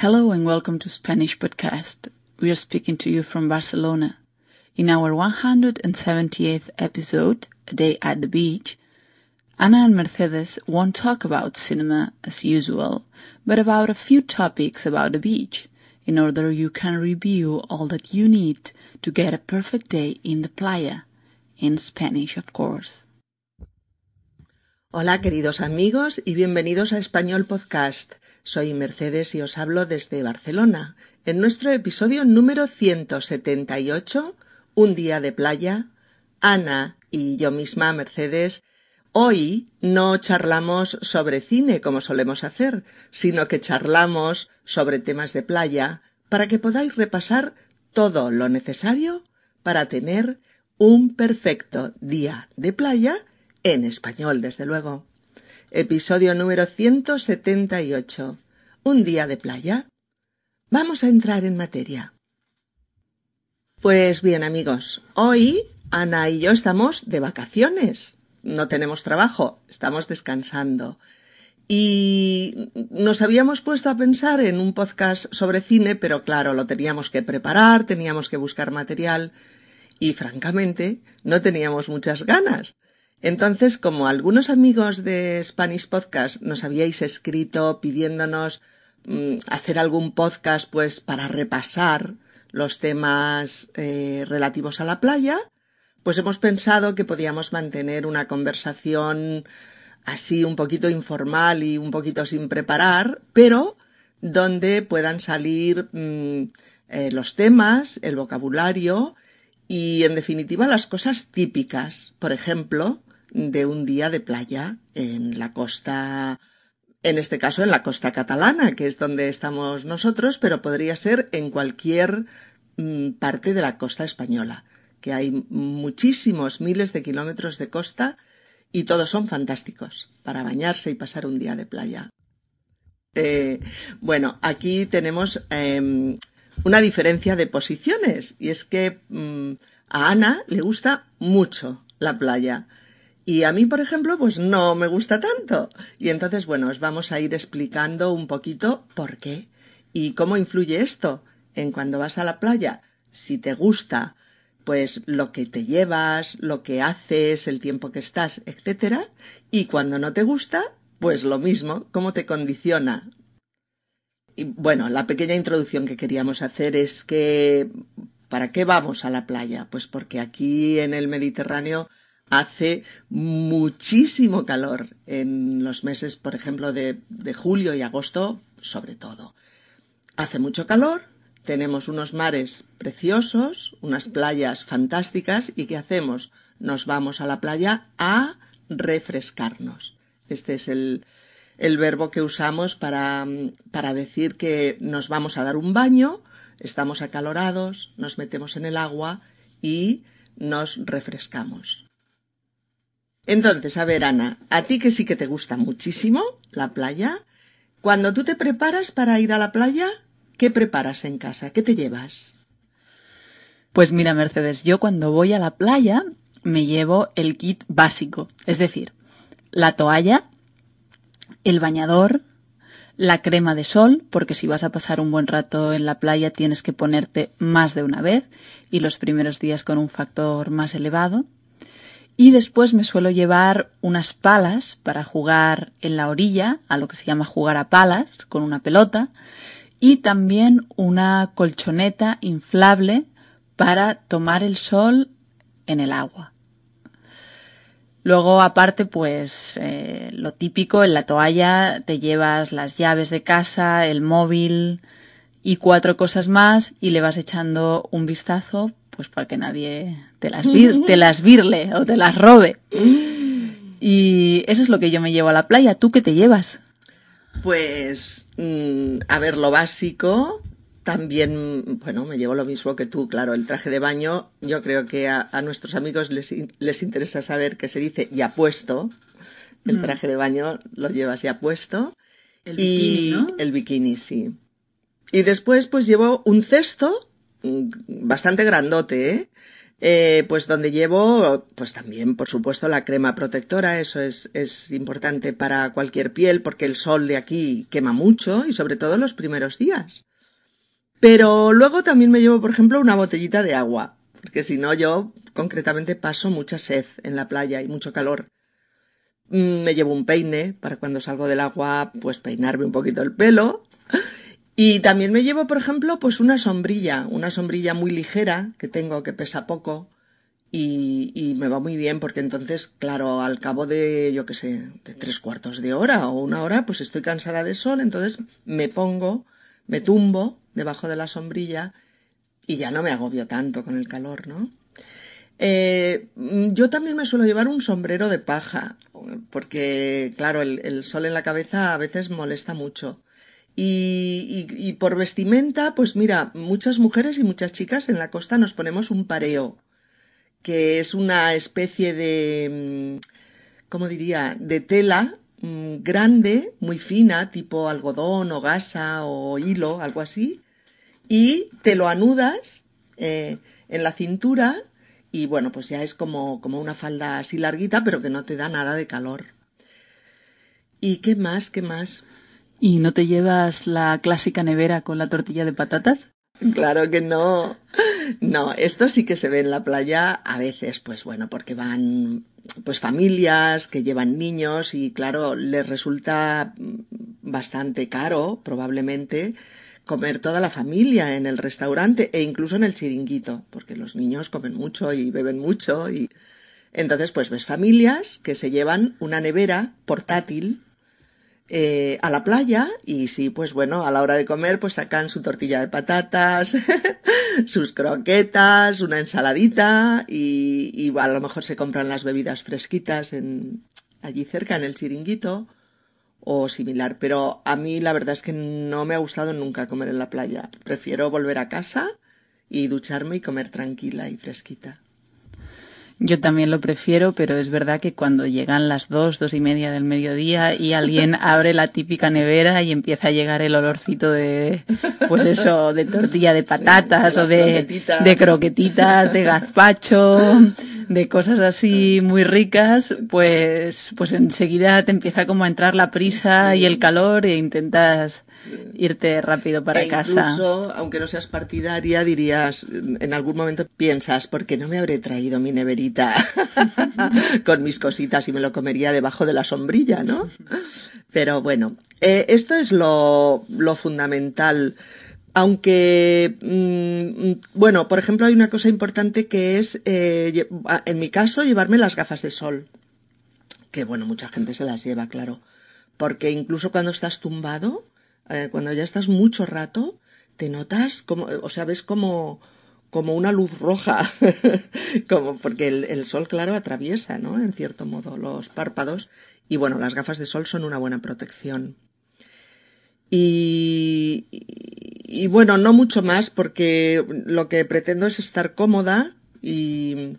Hello and welcome to Spanish Podcast. We are speaking to you from Barcelona. In our 178th episode, A Day at the Beach, Anna and Mercedes won't talk about cinema as usual, but about a few topics about the beach, in order you can review all that you need to get a perfect day in the playa, in Spanish of course. Hola queridos amigos y bienvenidos a Español Podcast. Soy Mercedes y os hablo desde Barcelona, en nuestro episodio número 178, Un día de playa. Ana y yo misma, Mercedes, hoy no charlamos sobre cine como solemos hacer, sino que charlamos sobre temas de playa para que podáis repasar todo lo necesario para tener un perfecto día de playa en español, desde luego. Episodio número 178. Un día de playa. Vamos a entrar en materia. Pues bien, amigos, hoy Ana y yo estamos de vacaciones. No tenemos trabajo, estamos descansando. Y nos habíamos puesto a pensar en un podcast sobre cine, pero claro, lo teníamos que preparar, teníamos que buscar material y francamente no teníamos muchas ganas. Entonces, como algunos amigos de Spanish Podcast nos habíais escrito pidiéndonos mm, hacer algún podcast pues para repasar los temas eh, relativos a la playa, pues hemos pensado que podíamos mantener una conversación así un poquito informal y un poquito sin preparar, pero donde puedan salir mm, eh, los temas, el vocabulario y en definitiva las cosas típicas. Por ejemplo, de un día de playa en la costa, en este caso en la costa catalana, que es donde estamos nosotros, pero podría ser en cualquier mm, parte de la costa española, que hay muchísimos miles de kilómetros de costa y todos son fantásticos para bañarse y pasar un día de playa. Eh, bueno, aquí tenemos em, una diferencia de posiciones y es que mm, a Ana le gusta mucho la playa. Y a mí, por ejemplo, pues no me gusta tanto. Y entonces, bueno, os vamos a ir explicando un poquito por qué y cómo influye esto en cuando vas a la playa. Si te gusta, pues lo que te llevas, lo que haces, el tiempo que estás, etcétera. Y cuando no te gusta, pues lo mismo, cómo te condiciona. Y bueno, la pequeña introducción que queríamos hacer es que ¿para qué vamos a la playa? Pues porque aquí en el Mediterráneo hace muchísimo calor en los meses, por ejemplo, de, julio y agosto, sobre todo. Hace mucho calor, tenemos unos mares preciosos, unas playas fantásticas y ¿qué hacemos? Nos vamos a la playa a refrescarnos. Este es el, verbo que usamos para decir que nos vamos a dar un baño, estamos acalorados, nos metemos en el agua y nos refrescamos. Entonces, a ver, Ana, a ti que sí que te gusta muchísimo la playa, cuando tú te preparas para ir a la playa, ¿qué preparas en casa? ¿Qué te llevas? Pues mira, Mercedes, yo cuando voy a la playa me llevo el kit básico, es decir, la toalla, el bañador, la crema de sol, porque si vas a pasar un buen rato en la playa tienes que ponerte más de una vez y los primeros días con un factor más elevado, y después me suelo llevar unas palas para jugar en la orilla, a lo que se llama jugar a palas, con una pelota. Y también una colchoneta inflable para tomar el sol en el agua. Luego, aparte, pues eh, lo típico, en la toalla te llevas las llaves de casa, el móvil y cuatro cosas más y le vas echando un vistazo pues para que nadie te las, te las virle o te las robe. Y eso es lo que yo me llevo a la playa. ¿Tú qué te llevas? Pues, mm, a ver, lo básico, también, bueno, me llevo lo mismo que tú, claro, el traje de baño, yo creo que a, nuestros amigos les, les, interesa saber que se dice ya puesto, el mm. traje de baño lo llevas ya puesto. El y bikini, el bikini, sí. Y después pues llevo un cesto bastante grandote, ¿eh? eh, pues donde llevo, pues también, por supuesto, la crema protectora, eso es, es importante para cualquier piel porque el sol de aquí quema mucho y sobre todo los primeros días. Pero luego también me llevo, por ejemplo, una botellita de agua, porque si no yo concretamente paso mucha sed en la playa y mucho calor. Mm, me llevo un peine para cuando salgo del agua, pues peinarme un poquito el pelo. Y también me llevo, por ejemplo, pues una sombrilla, una sombrilla muy ligera que tengo que pesa poco y, me va muy bien porque entonces, claro, al cabo de, yo qué sé, de tres cuartos de hora o una hora, pues estoy cansada de sol, entonces me pongo, me tumbo debajo de la sombrilla y ya no me agobio tanto con el calor, ¿no? Eh, yo también me suelo llevar un sombrero de paja, porque, claro, el sol en la cabeza a veces molesta mucho. Y, y, por vestimenta, pues mira, muchas mujeres y muchas chicas en la costa nos ponemos un pareo, que es una especie de, mm, ¿cómo diría?, de tela mmm, grande, muy fina, tipo algodón o gasa o hilo, algo así, y te lo anudas eh, en la cintura y bueno, pues ya es como, como una falda así larguita, pero que no te da nada de calor. ¿Y qué más? ¿Qué más? ¿Y no te llevas la clásica nevera con la tortilla de patatas? Claro que no. No, esto sí que se ve en la playa a veces, pues bueno, porque van pues familias que llevan niños y claro, les resulta bastante caro, probablemente, comer toda la familia en el restaurante e incluso en el chiringuito, porque los niños comen mucho y beben mucho y entonces pues ves familias que se llevan una nevera portátil eh, a la playa y sí, pues bueno, a la hora de comer pues sacan su tortilla de patatas, sus croquetas, una ensaladita y, y, a lo mejor se compran las bebidas fresquitas en, allí cerca en el chiringuito o similar. Pero a mí la verdad es que no me ha gustado nunca comer en la playa. Prefiero volver a casa y ducharme y comer tranquila y fresquita. Yo también lo prefiero, pero es verdad que cuando llegan las dos, dos y media del mediodía y alguien abre la típica nevera y empieza a llegar el olorcito de, pues eso, de tortilla de patatas sí, o de, de croquetitas, de gazpacho, de cosas así muy ricas, pues, pues enseguida te empieza como a entrar la prisa sí. y el calor e intentas irte rápido para e casa. Incluso, aunque no seas partidaria, dirías, en algún momento piensas, ¿por qué no me habré traído mi neverita con mis cositas y me lo comería debajo de la sombrilla, ¿no? Pero bueno, eh, esto es lo, lo fundamental. Aunque, mmm, bueno, por ejemplo, hay una cosa importante que es, eh, en mi caso, llevarme las gafas de sol. Que bueno, mucha gente se las lleva, claro. Porque incluso cuando estás tumbado, eh, cuando ya estás mucho rato, te notas como, o sea, ves como, como una luz roja, como porque el, sol, claro, atraviesa, ¿no? En cierto modo, los párpados. Y bueno, las gafas de sol son una buena protección. Y, y bueno, no mucho más porque lo que pretendo es estar cómoda y,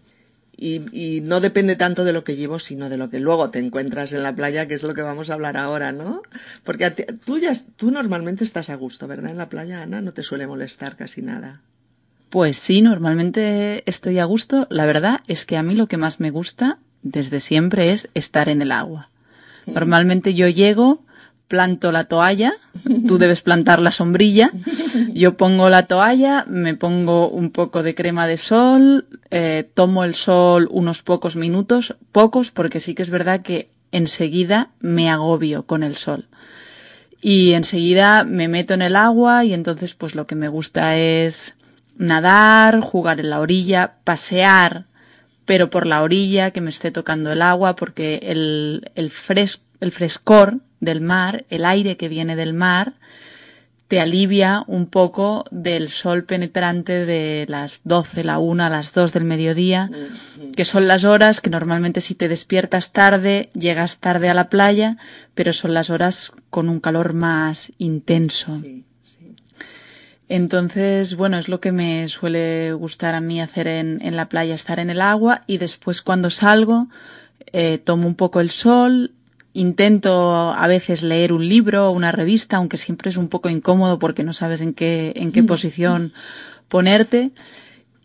y, y, no depende tanto de lo que llevo, sino de lo que luego te encuentras en la playa, que es lo que vamos a hablar ahora, ¿no? Porque ti, tú, ya, tú normalmente estás a gusto, ¿verdad? En la playa, Ana, no te suele molestar casi nada. Pues sí, normalmente estoy a gusto. La verdad es que a mí lo que más me gusta desde siempre es estar en el agua. Normalmente yo llego, planto la toalla, tú debes plantar la sombrilla, yo pongo la toalla, me pongo un poco de crema de sol, eh, tomo el sol unos pocos minutos, pocos porque sí que es verdad que enseguida me agobio con el sol. Y enseguida me meto en el agua y entonces pues lo que me gusta es nadar, jugar en la orilla, pasear, pero por la orilla, que me esté tocando el agua, porque el, el, fres, el frescor del mar, el aire que viene del mar, te alivia un poco del sol penetrante de las 12, la 1, las 2 del mediodía, que son las horas que normalmente si te despiertas tarde, llegas tarde a la playa, pero son las horas con un calor más intenso. Sí. Entonces, bueno, es lo que me suele gustar a mí hacer en, en la playa, estar en el agua y después cuando salgo eh, tomo un poco el sol, intento a veces leer un libro o una revista, aunque siempre es un poco incómodo porque no sabes en qué, en qué posición ponerte.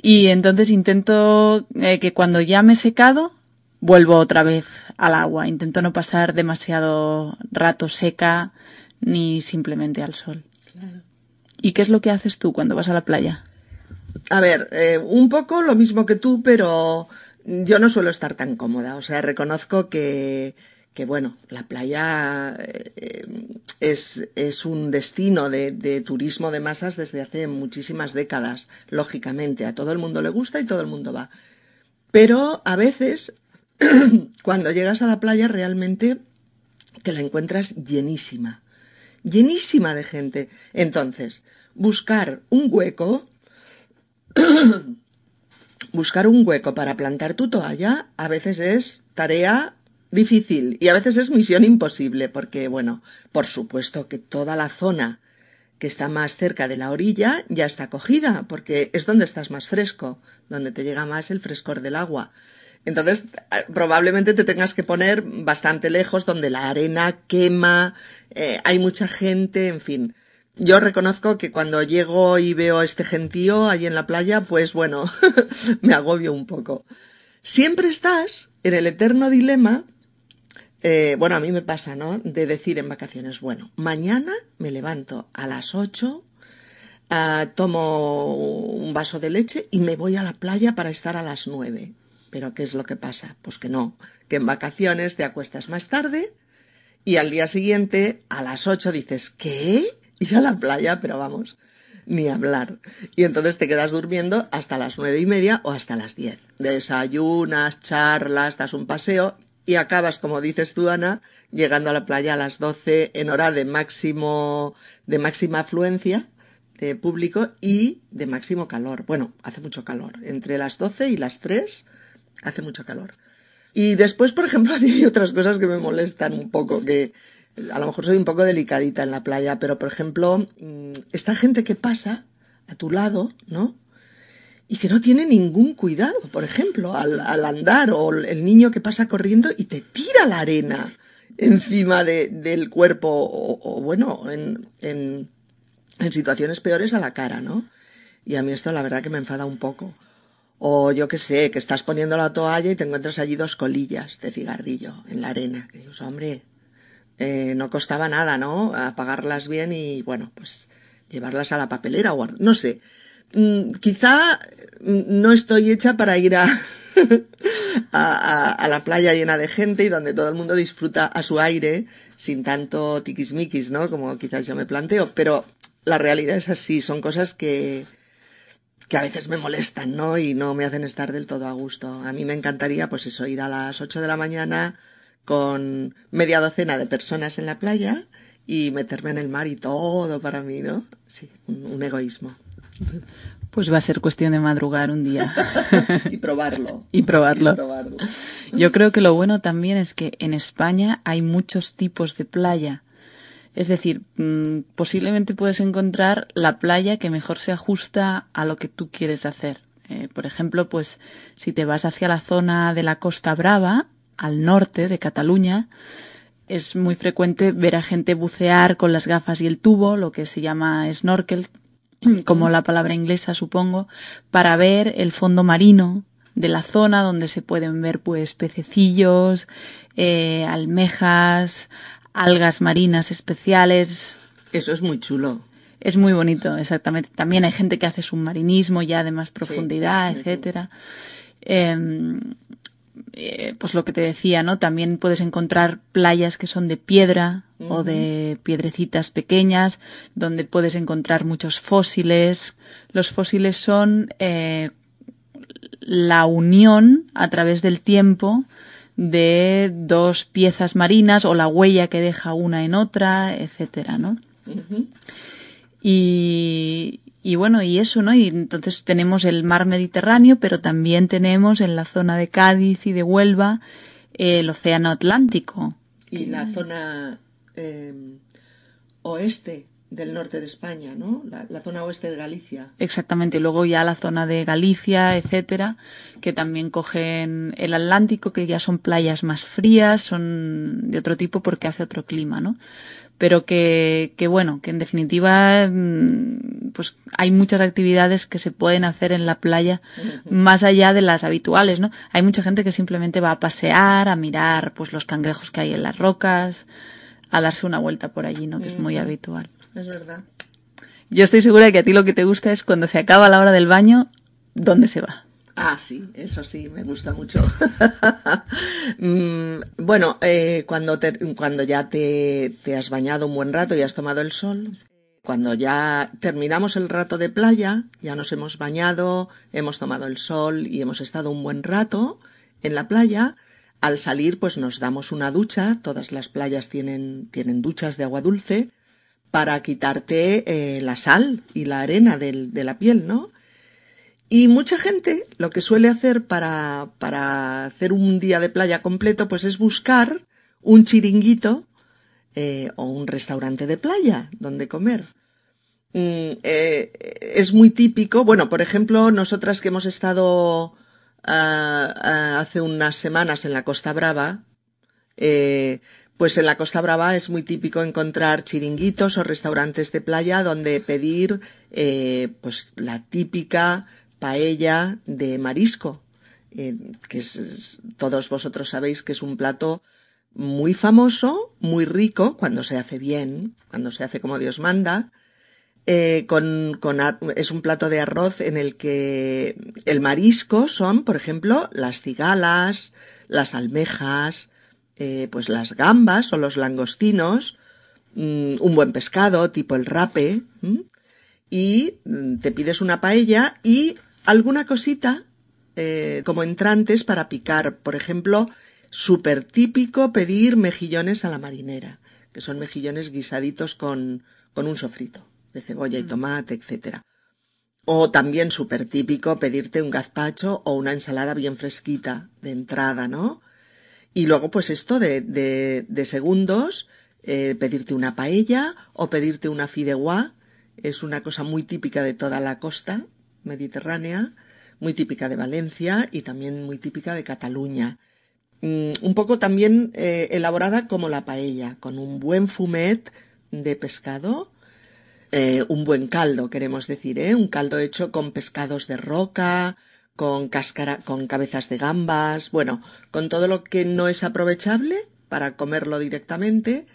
Y entonces intento eh, que cuando ya me he secado, vuelvo otra vez al agua. Intento no pasar demasiado rato seca ni simplemente al sol. ¿Y qué es lo que haces tú cuando vas a la playa? A ver, eh, un poco lo mismo que tú, pero yo no suelo estar tan cómoda. O sea, reconozco que, que bueno, la playa eh, es, es, un destino de, de, turismo de masas desde hace muchísimas décadas, lógicamente. A todo el mundo le gusta y todo el mundo va. Pero a veces, cuando llegas a la playa, realmente te la encuentras llenísima. Llenísima de gente. Entonces, buscar un hueco buscar un hueco para plantar tu toalla a veces es tarea difícil y a veces es misión imposible porque, bueno, por supuesto que toda la zona que está más cerca de la orilla ya está cogida porque es donde estás más fresco, donde te llega más el frescor del agua. Entonces, eh, probablemente te tengas que poner bastante lejos donde la arena quema, eh, hay mucha gente, en fin. Yo reconozco que cuando llego y veo este gentío ahí en la playa, pues bueno, me agobio un poco. Siempre estás en el eterno dilema, eh, bueno, a mí me pasa, ¿no? De decir en vacaciones, bueno, mañana me levanto a las ocho, uh, tomo un vaso de leche y me voy a la playa para estar a las nueve. Pero ¿qué es lo que pasa? Pues que no, que en vacaciones te acuestas más tarde y al día siguiente a las ocho dices, ¿qué? ir a la playa, pero vamos, ni hablar. Y entonces te quedas durmiendo hasta las nueve y media o hasta las diez. Desayunas, charlas, das un paseo y acabas, como dices tú, Ana, llegando a la playa a las doce en hora de máximo, de máxima afluencia de público y de máximo calor. Bueno, hace mucho calor. Entre las doce y las tres hace mucho calor. Y después, por ejemplo, hay otras cosas que me molestan un poco, que a lo mejor soy un poco delicadita en la playa, pero por ejemplo, mm, esta gente que pasa a tu lado, ¿no? Y que no tiene ningún cuidado, por ejemplo, al, andar, o el niño que pasa corriendo y te tira la arena encima de, del cuerpo, o, bueno, en, en, en situaciones peores a la cara, ¿no? Y a mí esto la verdad que me enfada un poco. O yo qué sé, que estás poniendo la toalla y te encuentras allí dos colillas de cigarrillo en la arena. Que dices, hombre, eh, no costaba nada, ¿no? Apagarlas bien y, bueno, pues llevarlas a la papelera o no sé. Mm, quizá mm, no estoy hecha para ir a, a, la playa llena de gente y donde todo el mundo disfruta a su aire sin tanto tiquismiquis, ¿no? Como quizás yo me planteo, pero la realidad es así, son cosas que, que a veces me molestan, ¿no? Y no me hacen estar del todo a gusto. A mí me encantaría, pues eso, ir a las ocho de la mañana, con media docena de personas en la playa y meterme en el mar y todo para mí, ¿no? Sí, un, egoísmo. Pues va a ser cuestión de madrugar un día. y probarlo. y probarlo. Yo creo que lo bueno también es que en España hay muchos tipos de playa. Es decir, mm, posiblemente puedes encontrar la playa que mejor se ajusta a lo que tú quieres hacer. Eh, por ejemplo, pues si te vas hacia la zona de la Costa Brava, al norte de Cataluña, es muy frecuente ver a gente bucear con las gafas y el tubo, lo que se llama snorkel, como la palabra inglesa supongo, para ver el fondo marino de la zona donde se pueden ver pues pececillos, eh, almejas, algas marinas especiales. Eso es muy chulo. Es muy bonito, exactamente. También hay gente que hace submarinismo ya de más profundidad, etcétera. Em, eh, pues lo que te decía, ¿no? También puedes encontrar playas que son de piedra o de piedrecitas pequeñas, donde puedes encontrar muchos fósiles. Los fósiles son eh, la unión a través del tiempo de dos piezas marinas o la huella que deja una en otra, etcétera, ¿no? Y, y bueno, y eso, ¿no? Y entonces tenemos el mar Mediterráneo, pero también tenemos en la zona de Cádiz y de Huelva el océano Atlántico. Y la zona em, oeste del norte de España, ¿no? La, zona oeste de Galicia. Exactamente, y luego ya la zona de Galicia, etcétera, que también cogen el Atlántico, que ya son playas más frías, son de otro tipo porque hace otro clima, ¿no? Pero que, que bueno, que en definitiva mm, pues hay muchas actividades que se pueden hacer en la playa más allá de las habituales, ¿no? Hay mucha gente que simplemente va a pasear, a mirar pues los cangrejos que hay en las rocas, a darse una vuelta por allí, ¿no? Que es muy habitual. Es verdad. Yo estoy segura de que a ti lo que te gusta es cuando se acaba la hora del baño, ¿dónde se va? Ah, sí, eso sí, me gusta mucho. Mm, bueno, eh, cuando, cuando ya te, te has bañado un buen rato y has tomado el sol, cuando ya terminamos el rato de playa, ya nos hemos bañado, hemos tomado el sol y hemos estado un buen rato en la playa, al salir pues nos damos una ducha, todas las playas tienen, tienen duchas de agua dulce, para quitarte eh, la sal y la arena de la piel, ¿no? Y mucha gente lo que suele hacer para, para hacer un día de playa completo, pues es buscar un chiringuito eh, o un restaurante de playa donde comer. Mm, eh, es muy típico, bueno, por ejemplo, nosotras que hemos estado ah, hace unas semanas en la Costa Brava, eh, pues en la Costa Brava es muy típico encontrar chiringuitos o restaurantes de playa donde pedir pues la típica paella de marisco, eh, que es, todos vosotros sabéis que es un plato muy famoso, muy rico, cuando se hace bien, cuando se hace como Dios manda, eh, con, con, es un plato de arroz en el que el marisco son, por ejemplo, las cigalas, las almejas, eh, pues las gambas o los langostinos, mm, un buen pescado tipo el rape, y mm, te pides una paella y alguna cosita eh, como entrantes para picar. Por ejemplo, súper típico pedir mejillones a la marinera, que son mejillones guisaditos con, con un sofrito de cebolla y mm. tomate, etcétera. O también súper típico pedirte un gazpacho o una ensalada bien fresquita de entrada, ¿no? Y luego, pues esto de, de, de segundos, eh, pedirte una paella o pedirte una fideuá, es una cosa muy típica de toda la costa mediterránea, muy típica de Valencia y también muy típica de Cataluña. Mm, un poco también eh, elaborada como la paella, con un buen fumet de pescado, eh, un buen caldo, queremos decir, ¿eh? un caldo hecho con pescados de roca, con cáscara, con cabezas de gambas, bueno, con todo lo que no es aprovechable para comerlo directamente,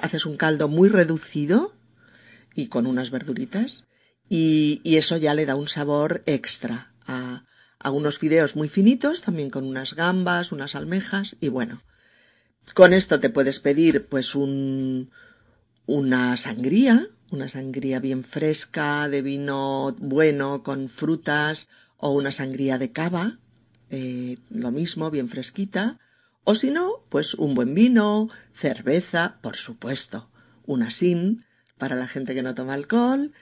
haces un caldo muy reducido y con unas verduritas y, eso ya le da un sabor extra a, unos fideos muy finitos, también con unas gambas, unas almejas y bueno, con esto te puedes pedir pues un, una sangría, una sangría bien fresca, de vino bueno, con frutas, o una sangría de cava, eh, lo mismo, bien fresquita, o si no, pues un buen vino, cerveza, por supuesto, una sin para la gente que no toma alcohol,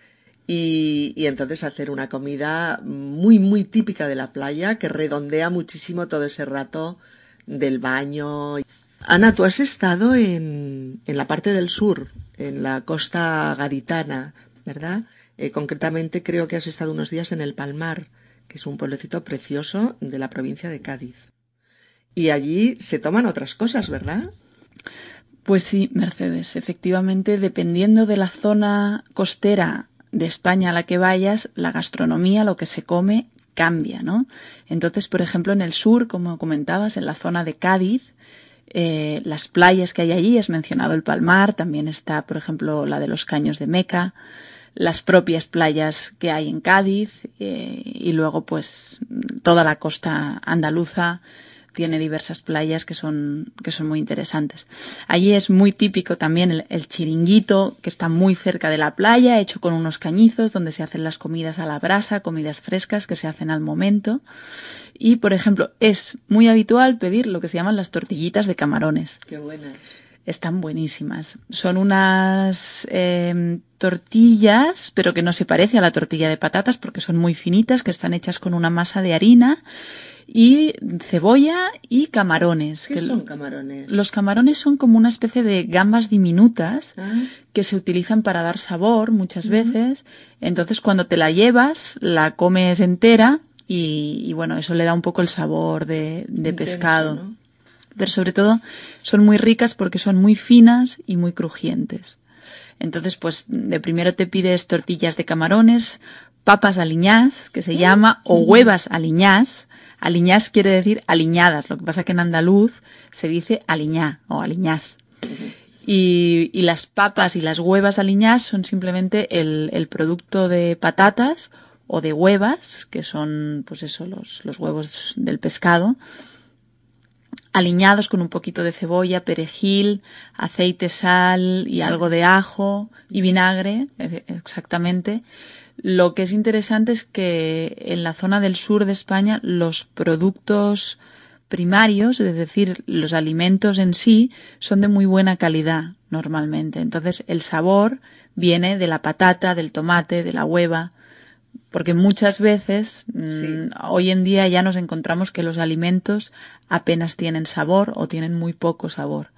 y, entonces hacer una comida muy, muy típica de la playa que redondea muchísimo todo ese rato del baño. Ana, tú has estado en, en la parte del sur, en la costa gaditana, ¿verdad? Eh, concretamente creo que has estado unos días en el Palmar que es un pueblecito precioso de la provincia de Cádiz. Y allí se toman otras cosas, ¿verdad? Pues sí, Mercedes. Efectivamente, dependiendo de la zona costera de España a la que vayas, la gastronomía, lo que se come, cambia, ¿no? Entonces, por ejemplo, en el sur, como comentabas, en la zona de Cádiz, eh, las playas que hay allí, has mencionado el Palmar, también está, por ejemplo, la de los Caños de Meca, las propias playas que hay en Cádiz eh, y luego pues toda la costa andaluza tiene diversas playas que son, que son muy interesantes. Allí es muy típico también el, el, chiringuito que está muy cerca de la playa, hecho con unos cañizos donde se hacen las comidas a la brasa, comidas frescas que se hacen al momento. Y, por ejemplo, es muy habitual pedir lo que se llaman las tortillitas de camarones. Qué buenas están buenísimas. Son unas eh, tortillas, pero que no se parece a la tortilla de patatas porque son muy finitas, que están hechas con una masa de harina y cebolla y camarones. ¿Qué que son camarones? Los camarones son como una especie de gambas diminutas Ah, que se utilizan para dar sabor muchas veces. Entonces cuando te la llevas, la comes entera y, y bueno, eso le da un poco el sabor de, de intenso, pescado ¿no? Pero sobre todo son muy ricas porque son muy finas y muy crujientes. Entonces, pues de primero te pides tortillas de camarones, papas aliñás, que se llama, o huevas aliñás. Aliñás quiere decir aliñadas, lo que pasa que en andaluz se dice aliñá o aliñás. Y, y las papas y las huevas aliñás son simplemente el, el producto de patatas o de huevas, que son, pues eso, los, los huevos del pescado, aliñados con un poquito de cebolla, perejil, aceite, sal y algo de ajo y vinagre, eh, exactamente. Lo que es interesante es que en la zona del sur de España los productos primarios, es decir, los alimentos en sí, son de muy buena calidad normalmente. Entonces el sabor viene de la patata, del tomate, de la hueva, porque muchas veces mm, hoy en día ya nos encontramos que los alimentos apenas tienen sabor o tienen muy poco sabor.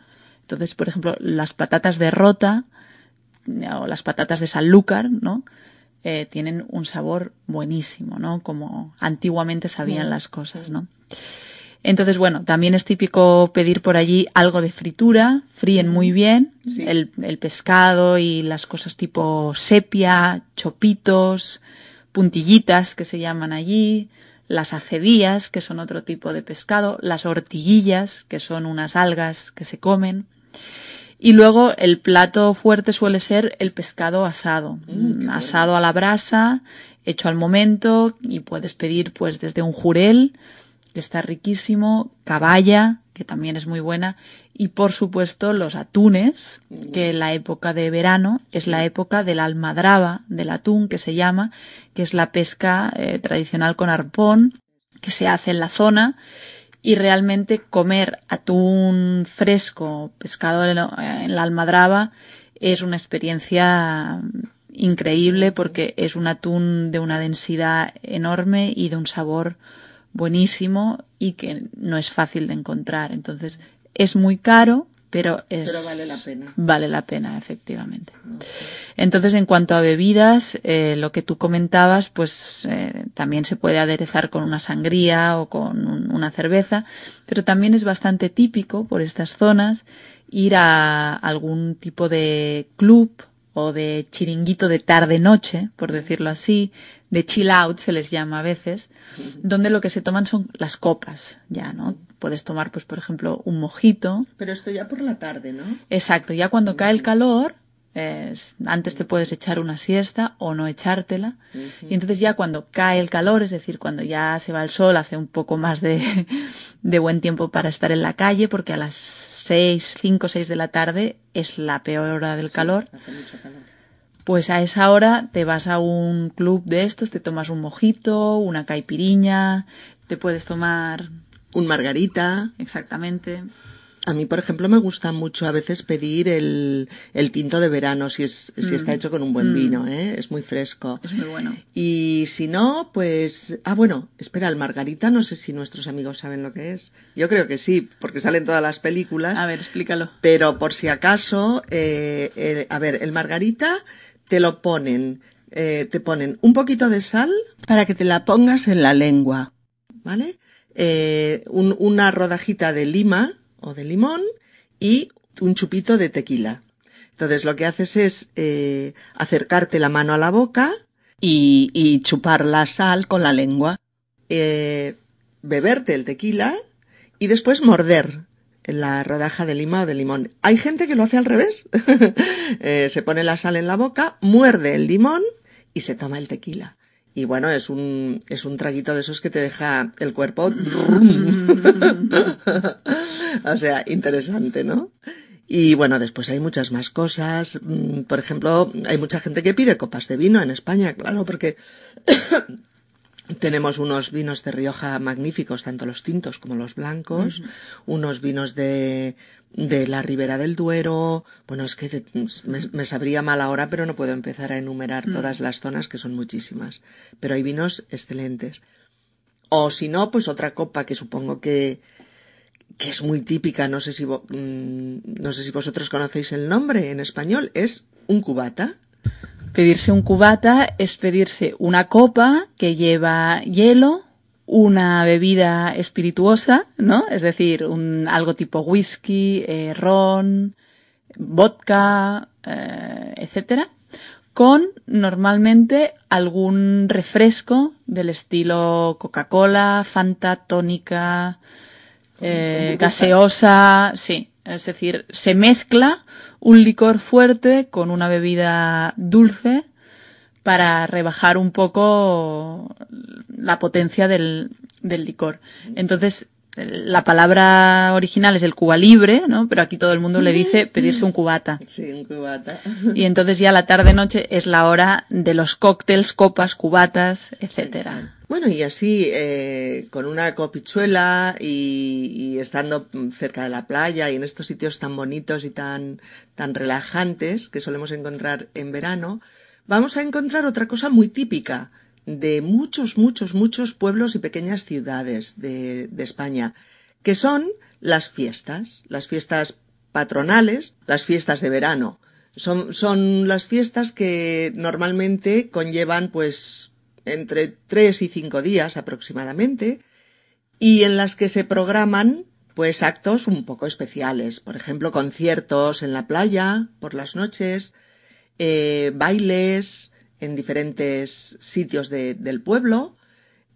Entonces, por ejemplo, las patatas de rota o las patatas de Sanlúcar, ¿no? Eh, tienen un sabor buenísimo, ¿no? Como antiguamente sabían las cosas, ¿no? Entonces, bueno, también es típico pedir por allí algo de fritura, fríen muy bien, el, el pescado y las cosas tipo sepia, chopitos, puntillitas que se llaman allí, las acedías, que son otro tipo de pescado, las hortiguillas, que son unas algas que se comen. Y luego el plato fuerte suele ser el pescado asado, mm, asado a la brasa, hecho al momento, y puedes pedir pues desde un jurel, que está riquísimo, caballa, que también es muy buena, y por supuesto los atunes, que en la época de verano es la época de la almadraba del atún, que se llama, que es la pesca eh, tradicional con arpón, que se hace en la zona, y realmente comer atún fresco, pescado en la almadraba, es una experiencia increíble porque es un atún de una densidad enorme y de un sabor buenísimo y que no es fácil de encontrar. Entonces, es muy caro, pero es. Pero vale la pena. Vale la pena, efectivamente. Entonces, en cuanto a bebidas, eh, lo que tú comentabas, pues eh, también se puede aderezar con una sangría o con una cerveza, pero también es bastante típico por estas zonas ir a algún tipo de club o de chiringuito de tarde-noche, por decirlo así, de chill out se les llama a veces, donde lo que se toman son las copas, ya, ¿no? Puedes tomar, pues, por ejemplo, un mojito. Pero esto ya por la tarde, ¿no? Exacto, ya cuando cae el calor, antes te puedes echar una siesta o no echártela. Y entonces ya cuando cae el calor, es decir, cuando ya se va el sol, hace un poco más de, de buen tiempo para estar en la calle, porque a las seis, cinco, seis de la tarde es la peor hora del calor. Pues a esa hora te vas a un club de estos, te tomas un mojito, una caipiriña, te puedes tomar... Un margarita. Exactamente. A mí, por ejemplo, me gusta mucho a veces pedir el, el tinto de verano si, es, si está mm. hecho con un buen mm. vino, ¿eh? Es muy fresco. Es muy bueno. Y si no, pues... Ah, bueno, espera, el margarita no sé si nuestros amigos saben lo que es. Yo creo que sí, porque salen todas las películas. A ver, explícalo. Pero por si acaso, eh, a ver, el margarita te lo ponen, eh, te ponen un poquito de sal para que te la pongas en la lengua, ¿vale? Eh, una rodajita de lima o de limón y un chupito de tequila. Entonces lo que haces es eh, acercarte la mano a la boca y, chupar la sal con la lengua, eh, beberte el tequila y después morder la rodaja de lima o de limón. Hay gente que lo hace al revés. Eh, se pone la sal en la boca, muerde el limón y se toma el tequila. Y bueno, es un, es un traguito de esos que te deja el cuerpo. o sea, interesante, ¿no? Y bueno, después hay muchas más cosas. Mm, por ejemplo, hay mucha gente que pide copas de vino en España, claro, porque tenemos unos vinos de Rioja magníficos, tanto los tintos como los blancos, unos vinos de, de la Ribera del Duero. Bueno, es que me, sabría mal ahora, pero no puedo empezar a enumerar mm. todas las zonas, que son muchísimas. Pero hay vinos excelentes. O si no, pues otra copa que supongo que, que es muy típica, no sé si, mm, no sé si vosotros conocéis el nombre en español, es un cubata. Pedirse un cubata es pedirse una copa que lleva hielo, una bebida espirituosa, ¿no? Es decir, un, algo tipo whisky, eh, ron, vodka, eh, etcétera, con normalmente algún refresco del estilo Coca-Cola, Fanta, tónica, eh, gaseosa, sí. Es decir, se mezcla un licor fuerte con una bebida dulce para rebajar un poco la potencia del, del licor. Entonces, la palabra original es el cuba libre, ¿no? Pero aquí todo el mundo le dice pedirse un cubata. Sí, un cubata. Y entonces ya la tarde-noche es la hora de los cócteles, copas, cubatas, etcétera. Bueno, y así, eh, con una copichuela y, estando cerca de la playa y en estos sitios tan bonitos y tan, tan relajantes que solemos encontrar en verano, vamos a encontrar otra cosa muy típica de muchos, muchos, muchos pueblos y pequeñas ciudades de, de España, que son las fiestas, las fiestas patronales, las fiestas de verano. Son, son las fiestas que normalmente conllevan pues entre tres y cinco días aproximadamente y en las que se programan pues actos un poco especiales, por ejemplo conciertos en la playa por las noches, eh, bailes en diferentes sitios de, del pueblo,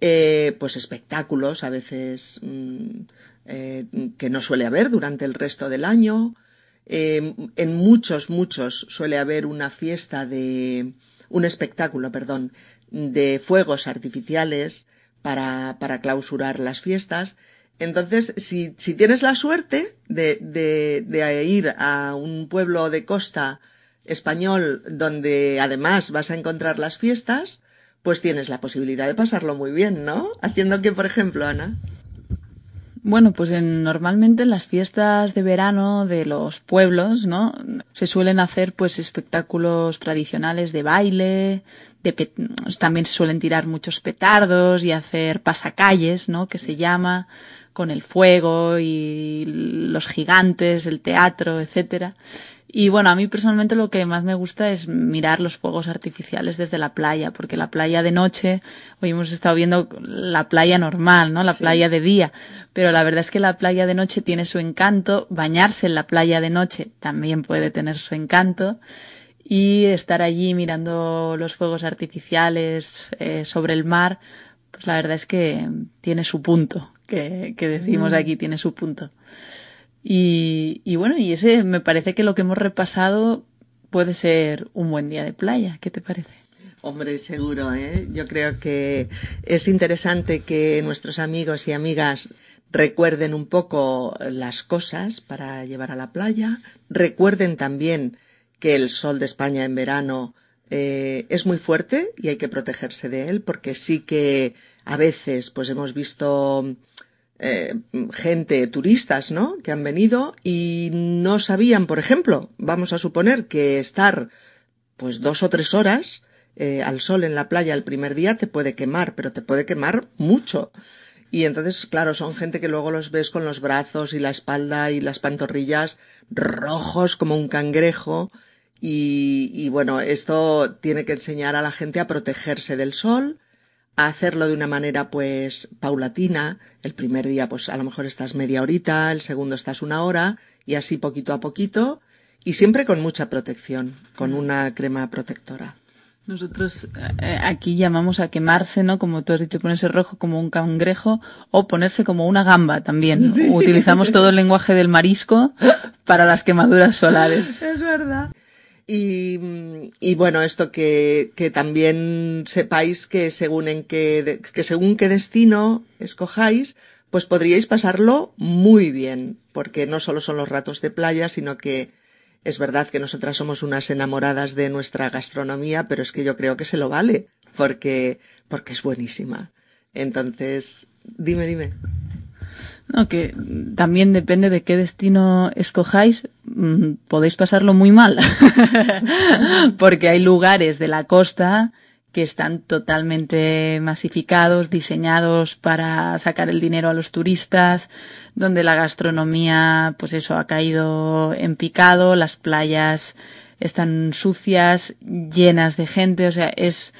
eh, pues espectáculos a veces mm, eh, que no suele haber durante el resto del año. En muchos, muchos suele haber una fiesta de, un espectáculo, perdón, de fuegos artificiales para, para clausurar las fiestas. Entonces, si, si tienes la suerte de, de, de ir a un pueblo de costa español donde además vas a encontrar las fiestas, pues tienes la posibilidad de pasarlo muy bien, ¿no? Haciendo que, por ejemplo, Ana. Bueno, pues en, normalmente en las fiestas de verano de los pueblos, ¿no? Se suelen hacer pues espectáculos tradicionales de baile, de también se suelen tirar muchos petardos y hacer pasacalles, ¿no? Que se llama, con el fuego y los gigantes, el teatro, etcétera. Y bueno, a mí personalmente lo que más me gusta es mirar los fuegos artificiales desde la playa, porque la playa de noche, hoy hemos estado viendo la playa normal, ¿no? La sí. playa de día, pero la verdad es que la playa de noche tiene su encanto, bañarse en la playa de noche también puede tener su encanto y estar allí mirando los fuegos artificiales eh, sobre el mar, pues la verdad es que tiene su punto, que, que decimos mm. aquí tiene su punto. Y, bueno, y ese me parece que lo que hemos repasado puede ser un buen día de playa. ¿Qué te parece? Hombre, seguro, ¿eh? Yo creo que es interesante que nuestros amigos y amigas recuerden un poco las cosas para llevar a la playa, recuerden también que el sol de España en verano eh, es muy fuerte y hay que protegerse de él porque sí que a veces pues hemos visto eh, gente, turistas, ¿no? Que han venido y no sabían, por ejemplo, vamos a suponer que estar pues dos o tres horas eh, al sol en la playa el primer día te puede quemar, pero te puede quemar mucho. Y entonces, claro, son gente que luego los ves con los brazos y la espalda y las pantorrillas rojos como un cangrejo. Y, y bueno, esto tiene que enseñar a la gente a protegerse del sol, a hacerlo de una manera pues paulatina. El primer día pues a lo mejor estás media horita, el segundo estás una hora y así poquito a poquito y siempre con mucha protección, con una crema protectora. Nosotros eh, aquí llamamos a quemarse, ¿no? Como tú has dicho, ponerse rojo como un cangrejo o ponerse como una gamba también. Sí. Utilizamos todo el lenguaje del marisco para las quemaduras solares. Es verdad. Y, bueno, esto que, que también sepáis que según en qué, que según qué destino escojáis, pues podríais pasarlo muy bien, porque no solo son los ratos de playa, sino que es verdad que nosotras somos unas enamoradas de nuestra gastronomía, pero es que yo creo que se lo vale, porque, porque es buenísima. Entonces, dime, dime. No, que también depende de qué destino escojáis, mmm, podéis pasarlo muy mal. Porque hay lugares de la costa que están totalmente masificados, diseñados para sacar el dinero a los turistas, donde la gastronomía, pues eso, ha caído en picado, las playas están sucias, llenas de gente, o sea, es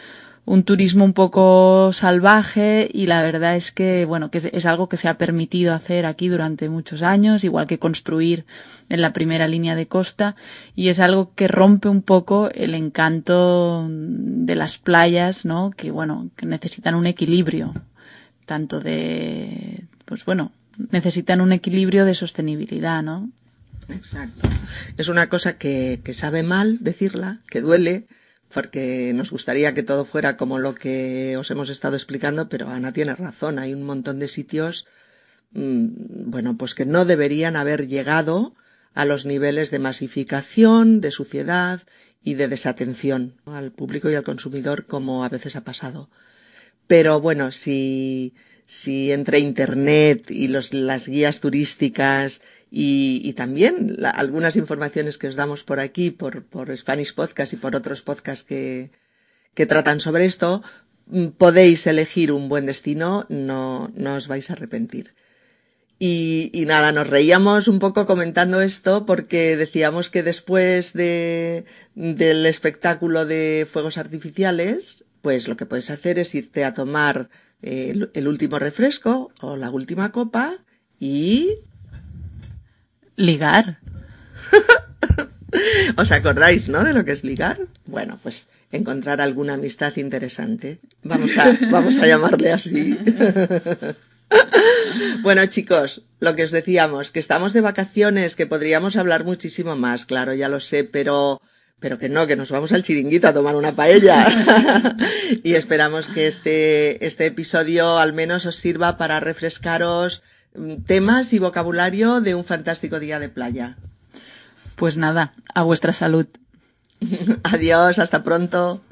un turismo un poco salvaje y la verdad es que, bueno, que es, algo que se ha permitido hacer aquí durante muchos años, igual que construir en la primera línea de costa y es algo que rompe un poco el encanto de las playas, ¿no? Que, bueno, que necesitan un equilibrio, tanto de, pues bueno, necesitan un equilibrio de sostenibilidad, ¿no? Exacto. Es una cosa que, que sabe mal decirla, que duele, porque nos gustaría que todo fuera como lo que os hemos estado explicando, pero Ana tiene razón, hay un montón de sitios, mm, bueno, pues que no deberían haber llegado a los niveles de masificación, de suciedad y de desatención al público y al consumidor como a veces ha pasado. Pero bueno, si, si entre Internet y los, las guías turísticas y, también algunas informaciones que os damos por aquí, por, por Spanish Podcast y por otros podcasts que, tratan sobre esto, mm, podéis elegir un buen destino, no, os vais a arrepentir. Y, y, nada, nos reíamos un poco comentando esto porque decíamos que después de, del espectáculo de fuegos artificiales, pues lo que puedes hacer es irte a tomar eh, el último refresco o la última copa y Ligar. ¿Os acordáis, no? De lo que es ligar. Bueno, pues encontrar alguna amistad interesante. Vamos a, vamos a llamarle así. bueno, chicos, lo que os decíamos, que estamos de vacaciones, que podríamos hablar muchísimo más, claro, ya lo sé, pero, pero que no, que nos vamos al chiringuito a tomar una paella. y esperamos que este, este episodio al menos os sirva para refrescaros temas y vocabulario de un fantástico día de playa. Pues nada, a vuestra salud. Adiós, hasta pronto.